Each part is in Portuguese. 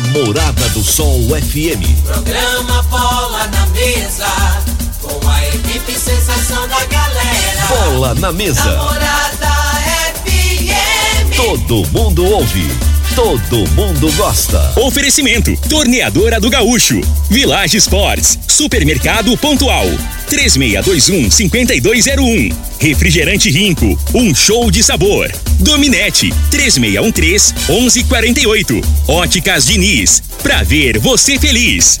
na Morada do Sol FM. Programa Bola na Mesa, com a equipe sensação da galera. Bola na mesa. Namorada FM. Todo mundo ouve. Todo mundo gosta. Oferecimento: Torneadora do Gaúcho, Village Sports, Supermercado Pontual, 3621-5201. Refrigerante Rinco, um show de sabor. Dominete, 3613-1148. Óticas Diniz, pra ver você feliz.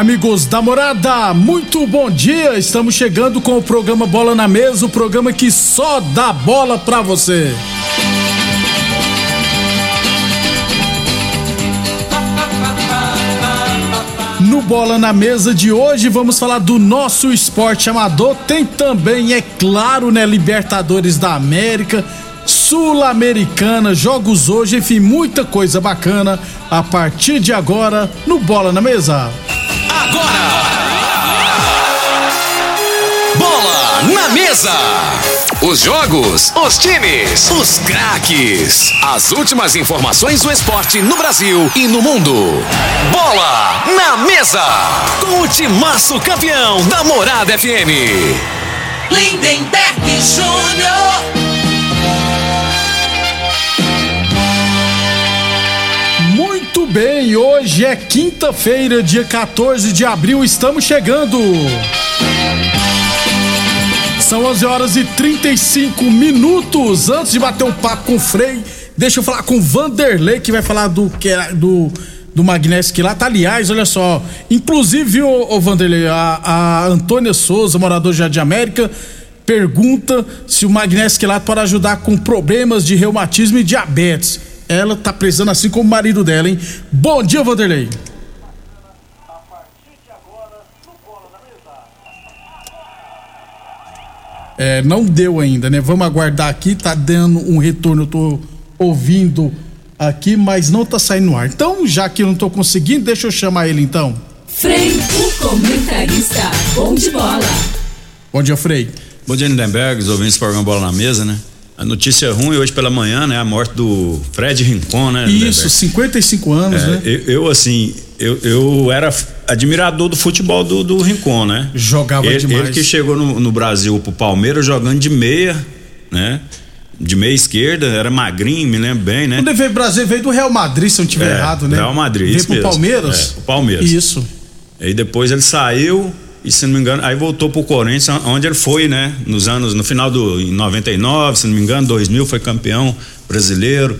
Amigos da morada, muito bom dia. Estamos chegando com o programa Bola na Mesa o programa que só dá bola pra você. No Bola na Mesa de hoje vamos falar do nosso esporte amador. Tem também, é claro, né, Libertadores da América, Sul-Americana, jogos hoje, enfim, muita coisa bacana a partir de agora no Bola na Mesa. Mesa! Os jogos, os times, os craques. As últimas informações do esporte no Brasil e no mundo. Bola na mesa! Com o timaço campeão da Morada FM. Lindenberg Júnior. Muito bem, hoje é quinta-feira, dia 14 de abril, estamos chegando. São 11 horas e 35 minutos. Antes de bater um papo com o Frei, deixa eu falar com o Vanderlei, que vai falar do que do do Magnésio lá tá, aliás, olha só. Inclusive, ô, ô Vanderlei, a, a Antônia Souza, morador de Jardim América, pergunta se o Magnésio Quilato pode ajudar com problemas de reumatismo e diabetes. Ela tá precisando assim como o marido dela, hein? Bom dia, Vanderlei. É, não deu ainda, né? Vamos aguardar aqui, tá dando um retorno, eu tô ouvindo aqui, mas não tá saindo no ar. Então, já que eu não tô conseguindo, deixa eu chamar ele então. Frei, o comentarista. Bom de bola. Bom dia, Frei. Bom dia, Lindenberg, os ouvintes do programa Bola na Mesa, né? A notícia ruim hoje pela manhã, né? A morte do Fred Rincon, né? Isso, Lindenberg? 55 anos, É, né? eu, eu, assim, eu, eu era admirador do futebol do, do Rincon, né? Jogava ele, demais. Ele que chegou no, no Brasil pro Palmeiras jogando de meia, né? De meia esquerda, era magrinho, me lembro bem, né? Quando ele veio pro Brasil, veio do Real Madrid, se eu não estiver É, errado, né? Real Madrid, Veio isso pro mesmo. Palmeiras? É, Palmeiras. Isso. Aí depois ele saiu e se não me engano, aí voltou pro Corinthians, onde ele foi, né? Nos anos, no final do em 99, se não me engano, 2000 foi campeão brasileiro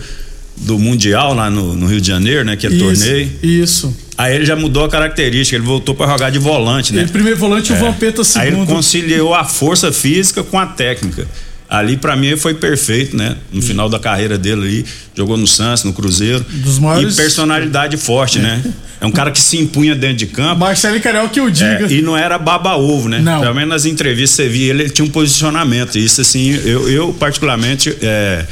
do mundial lá no, no Rio de Janeiro, né? Aquele Isso, torneio. Isso. Aí ele já mudou a característica, ele voltou para jogar de volante, né? Ele primeiro volante e o Vampeta Aí ele segundo. conciliou a força física com a técnica. Ali pra mim foi perfeito, né? No final da carreira dele ali, jogou no Santos, no Cruzeiro. Dos maiores- E personalidade forte, né? É um cara que se impunha dentro de campo. Marcelo Carel que o diga. É, e não era baba-ovo, né? Não. Pelo menos nas entrevistas você via ele, ele tinha um posicionamento. Isso, assim, eu, eu particularmente. é,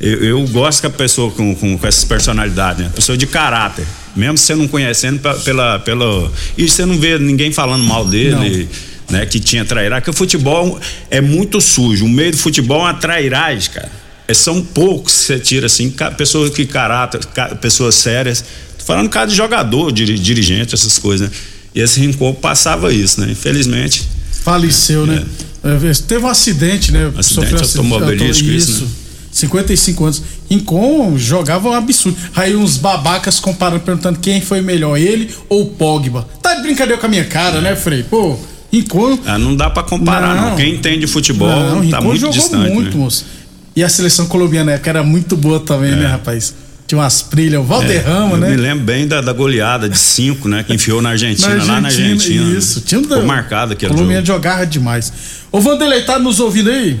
eu, eu gosto que a pessoa com, com, com essas personalidades, né? Pessoa de caráter. Mesmo você não conhecendo pe- pela, pela. E você não vê ninguém falando mal dele. Né, que tinha trairagem, que o futebol é muito sujo. O meio do futebol é uma trairagem, cara. É, são poucos que você tira assim, pessoas que caráter, ca- pessoas sérias. Tô falando cara de jogador, diri- dirigente, essas coisas, né? E esse Rincon passava isso, né? Infelizmente. Faleceu, né? É, Teve um acidente, né? Acidente um acidente- automobilístico, isso, né? 55 anos. Rincon jogava um absurdo. Aí uns babacas comparando, perguntando quem foi melhor, ele ou o Pogba. Tá de brincadeira com a minha cara, né, Frei? Pô, Rincon. Ah, não dá pra comparar, não. Não. Quem entende de futebol Não, tá muito jogou distante. muito, né? moço. E a seleção colombiana, que era muito boa também, né, rapaz? Tinha umas trilhas, o Valderrama, É, Eu né? me lembro bem da, da goleada de cinco, né? Que enfiou na Argentina, lá na Argentina. né? Isso, tinha um Ficou marcado aquele Colombiana jogo. jogava demais. Ô, Vanderlei, tá nos ouvindo aí?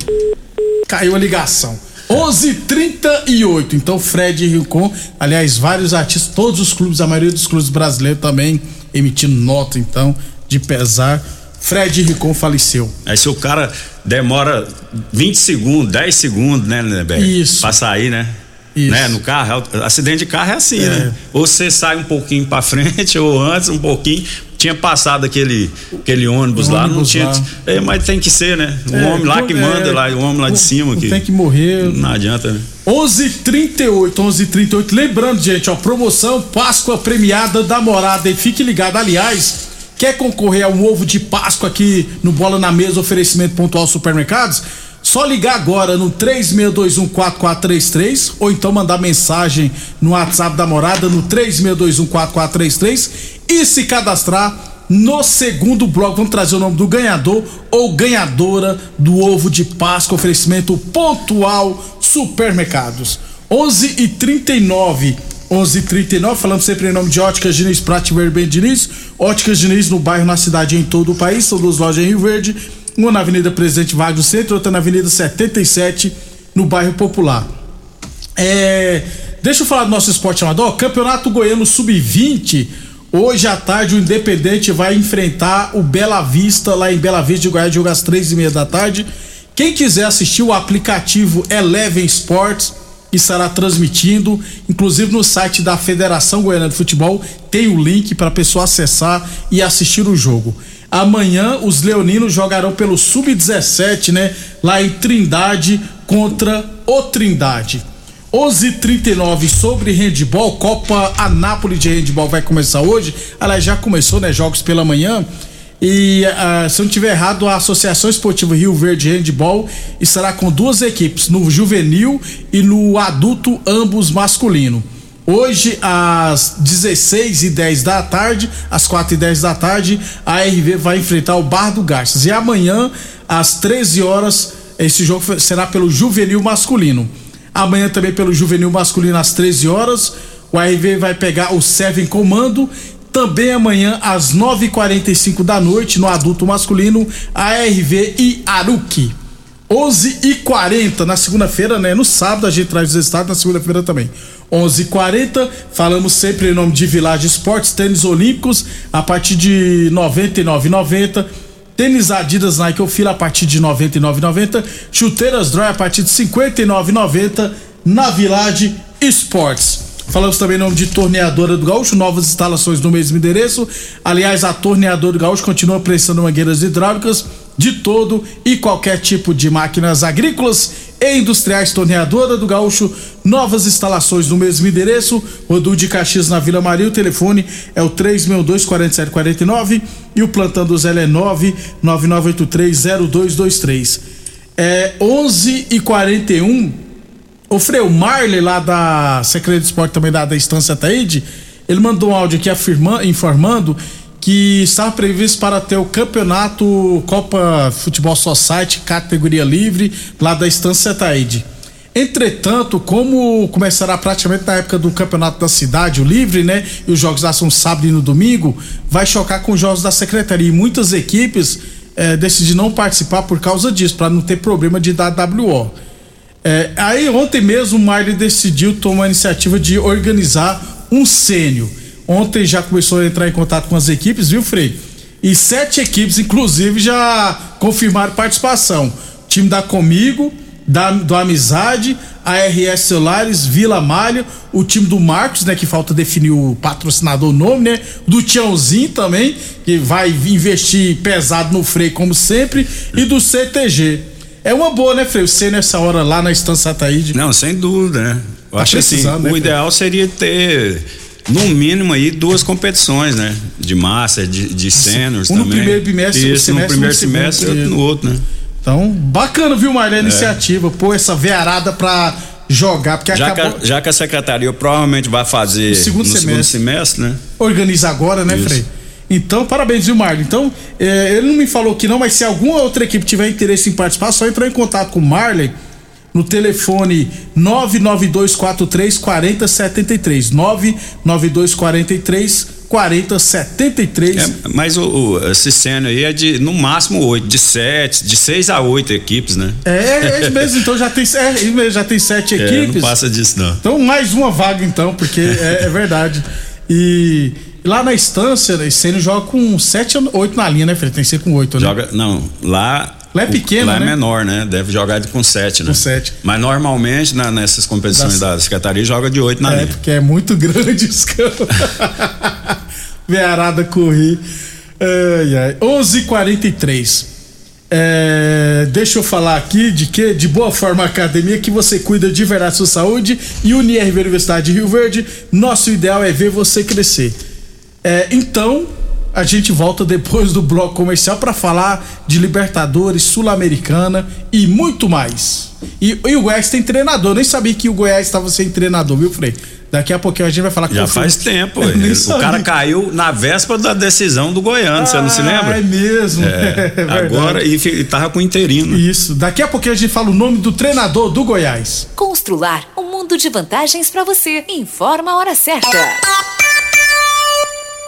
Caiu a ligação. 11:38. Então, Fred Rincon, aliás, vários artistas, todos os clubes, a maioria dos clubes brasileiros também emitindo nota, então, de pesar. Fred Rincon faleceu. Aí se o cara demora 20 segundos, 10 segundos, né, Neberg? Isso. Pra sair, né? Isso. Né, no carro, é- acidente de carro é assim, É. né? Ou você sai um pouquinho pra frente, ou antes um pouquinho. Tinha passado aquele, aquele ônibus O lá, não ônibus tinha. lá. É, mas tem que ser, né? O É, homem lá que é, manda, lá, o homem lá de cima. não Que, Tem que morrer. Não adianta, né? 11:38, 11:38. Lembrando, gente, ó, promoção Páscoa premiada da Morada. E fique ligado, aliás, quer concorrer a um ovo de Páscoa aqui no Bola na Mesa, oferecimento pontual supermercados? Só ligar agora no 36214433 ou então mandar mensagem no WhatsApp da Morada no 36214433 e se cadastrar no segundo bloco, vamos trazer o nome do ganhador ou ganhadora do ovo de Páscoa, oferecimento pontual supermercados. 11 e 39 11 e 39 falamos sempre em nome de Óticas Diniz, Prate Verde Diniz. Óticas Diniz no bairro, na cidade em todo o país. São duas lojas em Rio Verde. Uma na Avenida Presidente Vargas no centro, outra na Avenida 77, no bairro Popular. É, deixa eu falar do nosso esporte amador. Campeonato Goiano Sub-20. Hoje à tarde o Independente vai enfrentar o Bela Vista lá em Bela Vista de Goiás, jogo às três e meia da tarde. Quem quiser assistir o aplicativo Eleven Sports estará transmitindo, inclusive no site da Federação Goiana de Futebol tem o link para a pessoa acessar e assistir o jogo. Amanhã os leoninos jogarão pelo Sub-17, né, lá em Trindade contra o Trindade. 11:39 sobre handball, Copa Anápolis de handball vai começar hoje. Aliás, já começou, né? Jogos pela manhã. E ah, se eu não tiver errado, a Associação Esportiva Rio Verde Handball estará com duas equipes, no juvenil e no adulto, ambos masculino. Hoje, às 16 e 10 da tarde, às 4 e 10 da tarde, a RV vai enfrentar o Bar do Garças. E amanhã, às 13 horas, esse jogo será pelo juvenil masculino. Amanhã também pelo juvenil masculino às 13 horas. O RV vai pegar o Seven Comando. Também amanhã às 9h45 da noite no adulto masculino, ARV e Aruki. 11 e 40 na segunda-feira, né? No sábado a gente traz os resultados, na segunda-feira também. 11 e 40 falamos sempre em nome de Village Esportes, tênis olímpicos a partir de 99,90. Tênis Adidas Nike Fila a partir de 99,90. Chuteiras Dry a partir de 59,90 na Village Esportes. Falamos também em nome de Torneadora do Gaúcho, novas instalações no mesmo endereço. Aliás, a Torneadora do Gaúcho continua prestando mangueiras hidráulicas de todo e qualquer tipo de máquinas agrícolas e industriais. Torneadora do Gaúcho, novas instalações no mesmo endereço. Rodul de Caxias na Vila Maria. O telefone é o 362-4749 e o plantão do Zé é 999830223. É 11 e 41 o Frei, Marley, lá da Secretaria de Esporte também da, da Estância Taíde, ele mandou um áudio aqui afirma, informando que estava previsto para ter o campeonato Copa Futebol Society, categoria livre, lá da Estância Taíde. Entretanto, como começará praticamente na época do campeonato da cidade, o livre, né? E os jogos lá são sábado e no domingo, vai chocar com os jogos da secretaria. E muitas equipes eh, decidiram não participar por causa disso, para não ter problema de dar WO. É, aí ontem mesmo o Marley decidiu tomar a iniciativa de organizar um sênior. Ontem já começou a entrar em contato com as equipes, viu, Frei? E sete equipes, inclusive, já confirmaram participação. O time da Comigo, da, do Amizade, a RS Celulares, Vila Malha, o time do Marcos, né? Que falta definir o patrocinador o nome, né? Do Tiãozinho também, que vai investir pesado no freio, como sempre, e do CTG. É uma boa, né, Freio? Você nessa hora lá na Estância Ataíde. Não, sem dúvida, né? Eu Tá acho assim, né, o ideal seria ter, no mínimo aí, duas competições, né? De massa, de, de sêniors Um no também. primeiro bimestre, Isso, semestre, no primeiro no segundo, semestre outro é. no outro, né? Então, bacana, viu, Marley, a iniciativa. Pô, essa vearada pra jogar, porque Já que, acabou. a, já que a secretaria provavelmente vai fazer No segundo no semestre. segundo semestre, né? Organiza agora, né, Isso. Frei? Então, parabéns, viu, Marlon? Então, é, ele não me falou que não, mas se alguma outra equipe tiver interesse em participar, só entrar em contato com o Marley no telefone 99243 4073. 99243 4073. É, mas o, o, esse cena aí é de no máximo oito, de sete, de seis a oito equipes, né? É, é isso mesmo, então já tem, é, já tem sete É, equipes. não passa disso, não. Então, mais uma vaga, então, porque é, é verdade. E lá na estância, né, Sênio joga com 7 ou 8 na linha, né, Fred? Tem que ser com 8, né? Joga, não, lá. Lá é pequeno, Lá né? é menor, né? Deve jogar de com sete, né? Com sete. Mas normalmente na- nessas competições Das- da Secretaria joga de oito na É, linha. porque é muito grande os campos. Vearada corri. Ai, ai. 11:43. É, deixa eu falar aqui de que de Boa Forma Academia que você cuida de verdade sua saúde e Unirv Universidade de Rio Verde. Nosso ideal é ver você crescer. É, então a gente volta depois do bloco comercial para falar de Libertadores, Sul-Americana e muito mais. E, e o Goiás tem treinador. Nem sabia que o Goiás estava sem treinador, viu, Frei? Daqui a pouquinho a gente vai falar Já com faz tempo. Ué. nem o cara caiu na véspera da decisão do Goiano, você não se lembra? Ah, é mesmo. É, É agora e, e tava com interino. Isso. Daqui a pouquinho a gente fala o nome do treinador do Goiás. Constrular um mundo de vantagens para você. Informa a hora certa.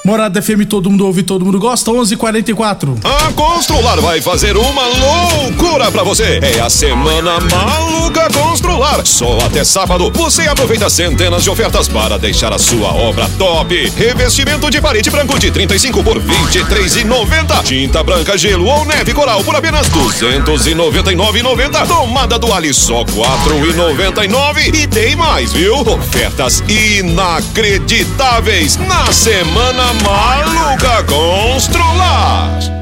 Morada FM, todo mundo ouve, todo mundo gosta. 11:44. A Constrular vai fazer uma loucura pra você. É a semana maluca Constrular. Só até sábado você aproveita centenas de ofertas para deixar a sua obra top. Revestimento de parede branco de 35 por 23,90. Tinta branca, gelo ou neve coral por apenas 299,90. Tomada do Ali só 4,99. E tem mais, viu? Ofertas inacreditáveis na semana maluca Constrular.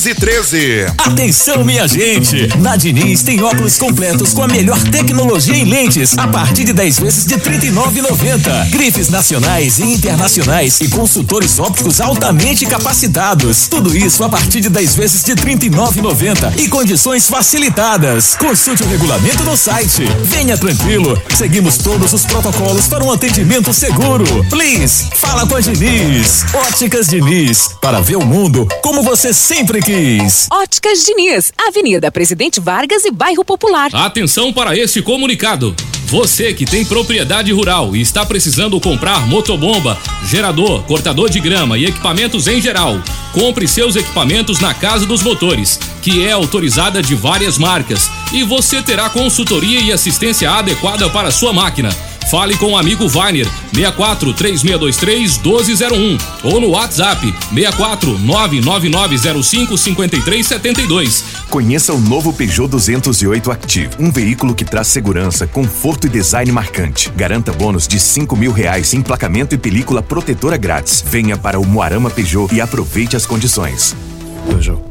Atenção, minha gente! Na Diniz tem óculos completos com a melhor tecnologia em lentes, a partir de 10 vezes de R$ 39,90. Grifes nacionais e internacionais e consultores ópticos altamente capacitados. Tudo isso a partir de 10 vezes de R$ 39,90 e condições facilitadas. Consulte o regulamento no site. Venha tranquilo, seguimos todos os protocolos para um atendimento seguro. Please, fala com a Diniz. Óticas Diniz, para ver o mundo como você sempre quis. Óticas Diniz, Avenida Presidente Vargas e Bairro Popular. Atenção para este comunicado. Você que tem propriedade rural e está precisando comprar motobomba, gerador, cortador de grama e equipamentos em geral, compre seus equipamentos na Casa dos Motores, que é autorizada de várias marcas, e você terá consultoria e assistência adequada para a sua máquina. Fale com o amigo Vainer 64 3623 1201 ou no WhatsApp 64 99905 5372. Conheça o novo Peugeot 208 Active, um veículo que traz segurança, conforto e design marcante. Garanta bônus de cinco mil reais em emplacamento e película protetora grátis. Venha para o Moarama Peugeot e aproveite as condições. Peugeot.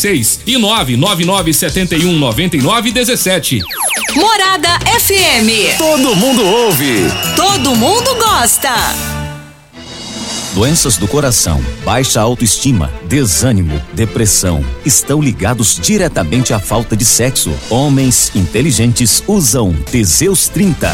36 56 e 999 71 99 17. Morada FM. Todo mundo ouve. Todo mundo gosta. Doenças do coração, baixa autoestima, desânimo, depressão estão ligados diretamente à falta de sexo. Homens inteligentes usam Teseus 30.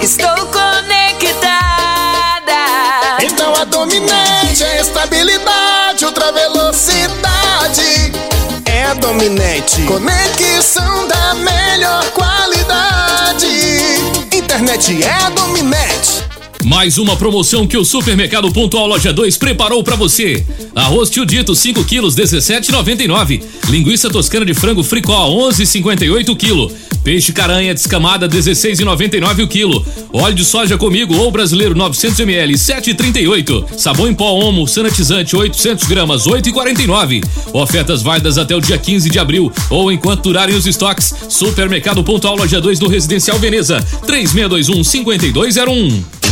Estou conectada. Então a dominante é estabilidade, ultra velocidade. É dominante. Conexão da melhor qualidade. Internet é dominante. Mais uma promoção que o Supermercado Pontual Loja 2 preparou para você. Arroz tio dito 5 quilos 17,99. Linguiça toscana de frango fricó 11,58 kg. Peixe caranha descamada 16,99 o quilo. Óleo de soja comigo ou brasileiro 900 ml 7,38. Sabão em pó Omo sanitizante 800 gramas 8,49. Ofertas válidas até o dia 15 de abril ou enquanto durarem os estoques. Supermercado Pontual Loja 2 do Residencial Veneza 3621 5201.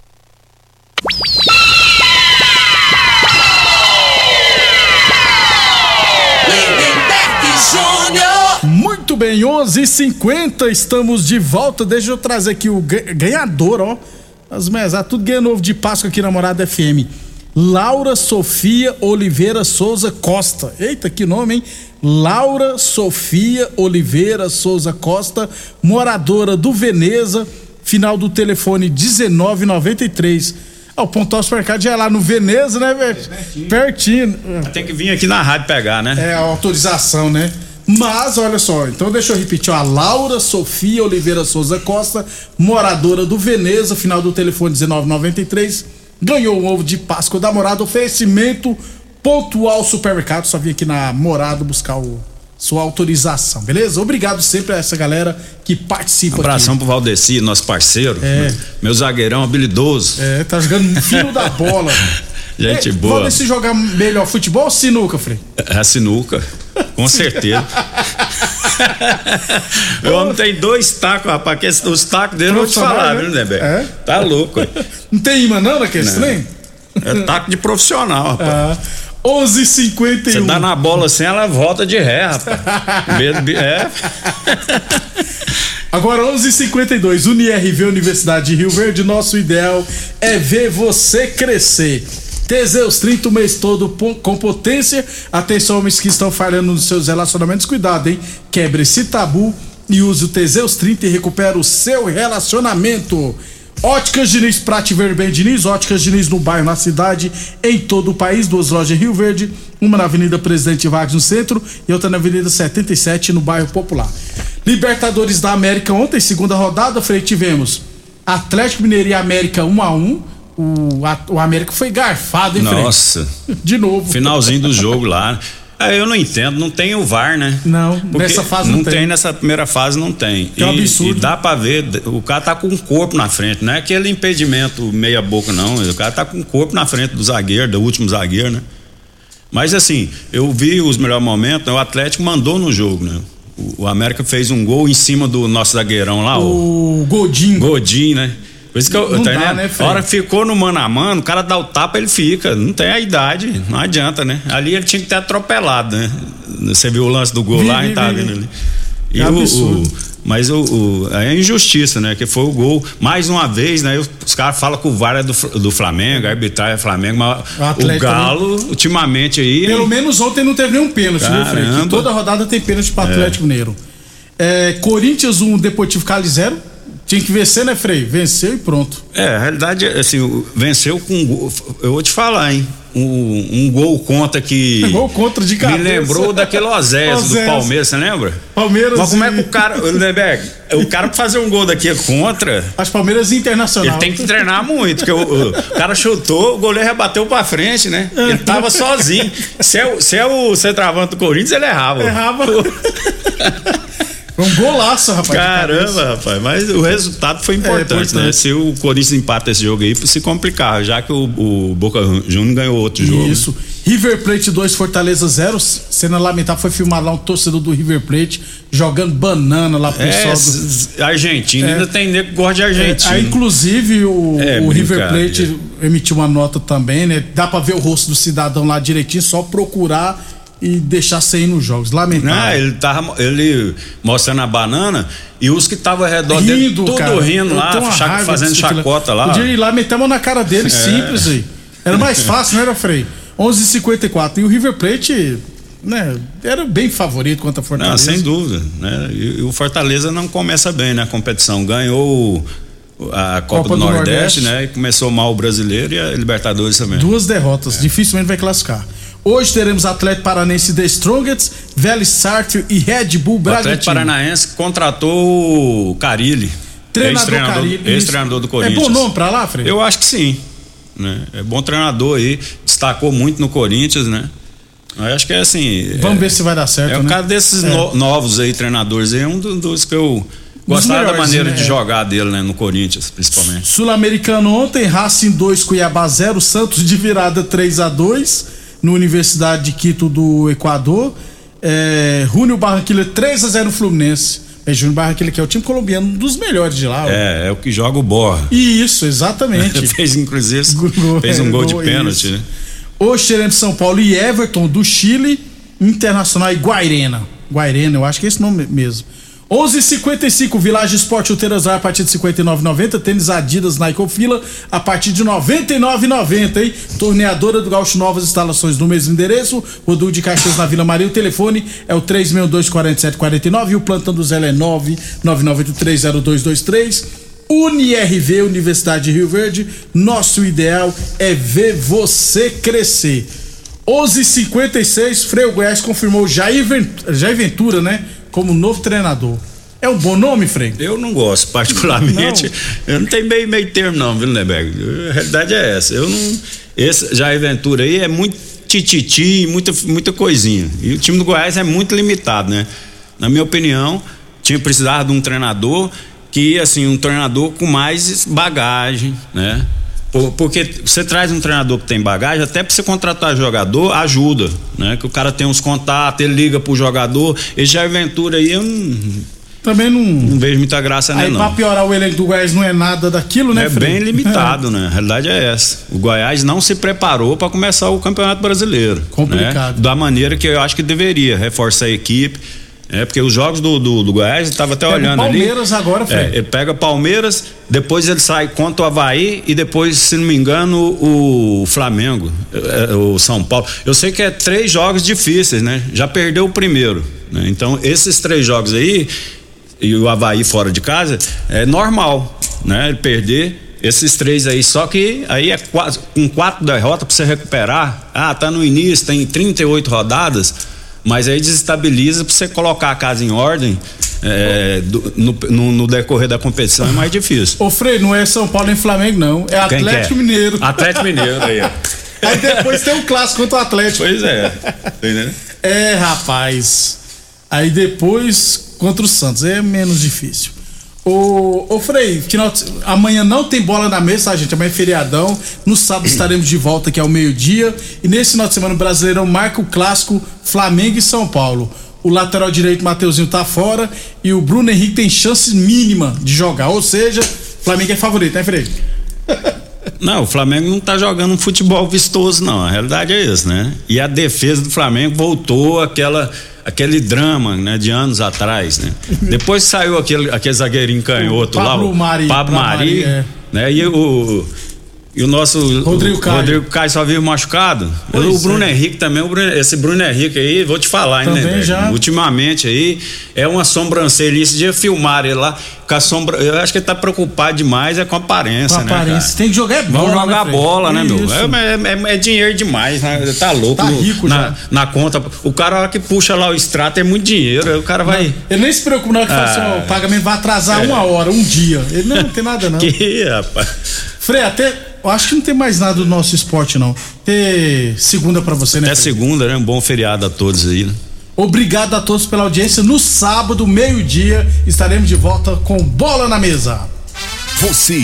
Bem, 11:50 estamos de volta. Deixa eu trazer aqui o ga- ganhador, ó. As mesas, tudo ganha novo de Páscoa aqui na Morada FM. Laura Sofia Oliveira Souza Costa. Eita, que nome, hein? Laura Sofia Oliveira Souza Costa, moradora do Veneza, final do telefone 1993. Ah, o Pontal Supermercado já é lá no Veneza, né, velho? Pertinho. Tem que vir aqui na rádio pegar, né? É autorização, né? Mas, olha só, então deixa eu repetir, ó, a Laura Sofia Oliveira Souza Costa, moradora do Veneza, final do telefone 1993, ganhou um ovo de Páscoa da Morada, oferecimento pontual supermercado, só vim aqui na Morada buscar o, sua autorização, beleza? Obrigado sempre a essa galera que participa Abração aqui. pro Valdeci, nosso parceiro. É. Meu zagueirão habilidoso. É, tá jogando fino da bola. Gente Ei, boa. Se jogar melhor futebol ou sinuca, Frei? É a sinuca. Com certeza. o homem tem dois tacos, rapaz. Que os tacos dele eu vou te falar, viu, Neber? É? Tá louco. Não tem imã não naquele trem? É taco de profissional, rapaz. Ah, 11:51. Você dá na bola assim, ela volta de ré, rapaz. É. Agora 11:52 UniRV Universidade de Rio Verde, nosso ideal é ver você crescer. Teseus 30 o mês todo com potência. Atenção homens que estão falhando nos seus relacionamentos, cuidado, hein? Quebre esse tabu e use o Teseus 30 e recupera o seu relacionamento. Óticas Diniz, Prate Ver Bem Diniz, Óticas Diniz no bairro, na cidade, em todo o país, duas lojas em Rio Verde, uma na Avenida Presidente Vargas no centro e outra na Avenida 77 no bairro Popular. Libertadores da América ontem, segunda rodada, Frei, tivemos Atlético Mineiro e América 1 a 1 o, o América foi garfado, Frei? Nossa. De novo. Finalzinho do jogo lá. Ah, eu não entendo, não tem o VAR, né? Não, Porque nessa fase não, não tem. nessa primeira fase não tem. Que é um E- absurdo. E dá pra ver, o cara tá com o corpo na frente, não é aquele impedimento meia boca não, o cara tá com o corpo na frente do zagueiro, do último zagueiro, né? Mas assim, eu vi os melhores momentos, né? o Atlético mandou no jogo, né? O, o América fez um gol em cima do nosso zagueirão lá, o O Godinho. Godinho, né? Por isso que eu, Não tá dá, né, A hora ficou no mano a mano, o cara dá o tapa, ele fica. Não tem a idade, não adianta, né? Ali ele tinha que ter atropelado, né? Você viu o lance do gol Vi, lá, a vi, gente vi, vendo ali. E É o, o- mas o, o- é injustiça, né? Que foi o gol. Mais uma vez, né? Os caras falam que o VAR é do, do Flamengo, a arbitragem é Flamengo, mas O o, Galo, ultimamente aí. Pelo menos ontem não teve nenhum pênalti, viu, Fred? Caramba. Toda rodada tem pênalti É. Atlético Mineiro. É, Corinthians 1, Deportivo Cali 0. Tinha que vencer, né, Frei? Venceu e pronto. É, a realidade, assim, o- venceu com. um gol. Eu vou te falar, hein? Um, um gol contra que. Gol contra de Me cabeça. lembrou daquele Osés do. Palmeiras, você lembra? Palmeiras Mas como é que o cara. O Lindeberg, o cara pra fazer um gol daqui é contra. As Palmeiras Internacional. Ele tem que treinar muito, porque o, o cara chutou, o goleiro rebateu pra frente, né? Ele tava sozinho. Se é, o- se é o centroavante do Corinthians, ele errava. Errava. Foi um golaço, rapaz. Caramba, rapaz, mas o resultado foi importante, importante. né? Se o Corinthians empata esse jogo aí, se complicar, já que o, o Boca Juniors ganhou outro jogo. né? Isso. River Plate 2, Fortaleza 0. Cena lamentável foi filmado lá um torcedor do River Plate jogando banana lá pro É, pessoal do. Argentina, É. ainda tem nego que gosta de Argentina. É, aí, inclusive, o, É, o River. Plate emitiu uma nota também, né? Dá pra ver o rosto do cidadão lá direitinho, só procurar e deixar sem ir nos jogos. Lamentável. Não, ele tava ele mostrando a banana e os que estavam ao redor dele, rindo, tudo cara. rindo lá, tenho uma cha- raiva fazendo aquilo. chacota lá. Podia ir lá meter a mão na cara dele, É. simples aí. Era mais fácil, não era, Frei? 11:54 E o River Plate, né, era bem favorito contra a Fortaleza. Não, sem dúvida, né? E, e o Fortaleza não começa bem na competição. Ganhou a Copa, Copa do, do Nordeste, Nordeste. né? E começou mal o brasileiro e a Libertadores também. Duas derrotas, É. dificilmente vai classificar. Hoje teremos Atlético Paranense The Strongest, Vélez Sarsfield e Red Bull O Bragantino. Atlético Paranaense contratou o Carilli. Treinador ex-treinador, ex-treinador do. Corinthians. É bom nome pra lá, Frei? Eu acho que sim. Né? É bom treinador aí. Destacou muito no Corinthians, né? Eu acho que é assim. Vamos é, ver se vai dar certo, É um né? cara desses É. no- novos aí, treinadores aí, é um do- dos que eu gostava da maneira né? de jogar dele, né? No Corinthians, principalmente. Sul-Americano ontem, Racing 2, Cuiabá 0, Santos de virada 3 a 2 no Universidade de Quito do Equador. É, Júnior Barranquilla 3 a 0 no Fluminense. É Júnior Barranquilla que é o time colombiano, um dos melhores de lá. ó. É, é o que joga o Borra. Isso, exatamente. fez, inclusive, fez um gol de pênalti, isso. né? Hoje teremos São Paulo e Everton do Chile, Internacional e Guairena. Guairena, eu acho que é esse nome mesmo. 11:55 Village Esporte Uterazar a partir de 59,90. Tênis Adidas Nike Fila a partir de 99,90, hein? Torneadora do Gaúcho Novas instalações no mesmo endereço. Rodul de Caxias na Vila Maria. O telefone é o 3624749 e o plantão do Zé é 999830223. UniRV, Universidade de Rio Verde, nosso ideal é ver você crescer. 11:56 Freio Goiás confirmou Jair, Jair Ventura, né, como novo treinador. É um bom nome, Frei? Eu não gosto, particularmente. Eu não tenho meio, meio termo, não, viu, Lindeberg? A realidade é essa. Eu não. Esse Jair Ventura aí é muito tititi, muita, muita coisinha. E o time do Goiás é muito limitado, né? Na minha opinião, tinha precisado de um treinador que, assim, um treinador com mais bagagem, né? Por- Porque você traz um treinador que tem bagagem, até pra você contratar jogador, ajuda, né? Que o cara tem uns contatos, ele liga pro jogador. Esse Jair Ventura aí, eu não, Também não. não vejo muita graça nele, não. pra piorar o elenco do Goiás não é nada daquilo, né, É Frei? bem limitado, né? A realidade é essa. O Goiás não se preparou para começar o Campeonato Brasileiro. Complicado. né? Da maneira que eu acho que deveria, reforçar a equipe. É, porque os jogos do, do, do Goiás, eu estava até Pega olhando ali. Palmeiras agora, Fred. É, ele pega Palmeiras, depois ele sai contra o Havaí e depois, se não me engano, o Flamengo, é, é, o São Paulo. Eu sei que é três jogos difíceis, né? Já perdeu o primeiro. né? Então, esses três jogos aí, e o Havaí fora de casa, é normal, né? Ele perder esses três aí. Só que aí é quase, com quatro derrotas para você recuperar. Ah, tá no início, tem 38 rodadas, mas aí desestabiliza para você colocar a casa em ordem. é, do- no, no- no decorrer da competição é mais difícil. Ô, Frei, não é São Paulo nem Flamengo, não. É Quem que Atlético é? Mineiro. Atlético Mineiro, aí, ó. Aí depois tem um clássico contra o Atlético. Pois é. Entendeu? É, rapaz. Aí depois contra o Santos. É menos difícil. Ô, ô Frei, final amanhã não tem bola na mesa, tá, gente? Amanhã é feriadão. No sábado estaremos de volta aqui ao meio-dia. E nesse final de semana o Brasileirão marca o clássico Flamengo e São Paulo. O lateral direito Mateuzinho tá fora e o Bruno Henrique tem chance mínima de jogar. Ou seja, o Flamengo é favorito, né, Frei? Não, o Flamengo não tá jogando um futebol vistoso, não. A realidade é isso, né? E a defesa do Flamengo voltou àquela, aquele drama, né, de anos atrás, né? Depois saiu aquele, aquele zagueirinho canhoto O lá, Pablo o Mari- Pablo Pablo Mari, Mari, é. né? E o e o nosso Rodrigo o, Caio. Rodrigo Caio só vive machucado. Pois o Bruno é. Henrique também, o Bruno- esse Bruno Henrique aí, vou te falar, hein, Também né? já. Ultimamente aí é uma sobrancelha. Esse dia filmaram ele lá com a sombra. Eu acho que ele tá preocupado demais é com a aparência, Com a né? cara? aparência. Tem que jogar é bola. Vamos jogar né, bola, né, meu? Isso. É, é- é dinheiro demais, né? Tá louco. Tá no- rico na, já. na conta. O cara a hora que puxa lá o extrato é muito dinheiro. Aí o cara vai. Ele nem se preocupa, não, que fala Ah. assim, o pagamento vai atrasar É. uma hora, um dia. Ele não, não tem nada, não. Que, rapaz. Frei, até. Eu acho que não tem mais nada do nosso esporte, não. Ter segunda pra você, né? Até segunda, né? Um bom feriado a todos aí, né? Obrigado a todos pela audiência. No sábado, meio-dia, estaremos de volta com Bola na Mesa. Você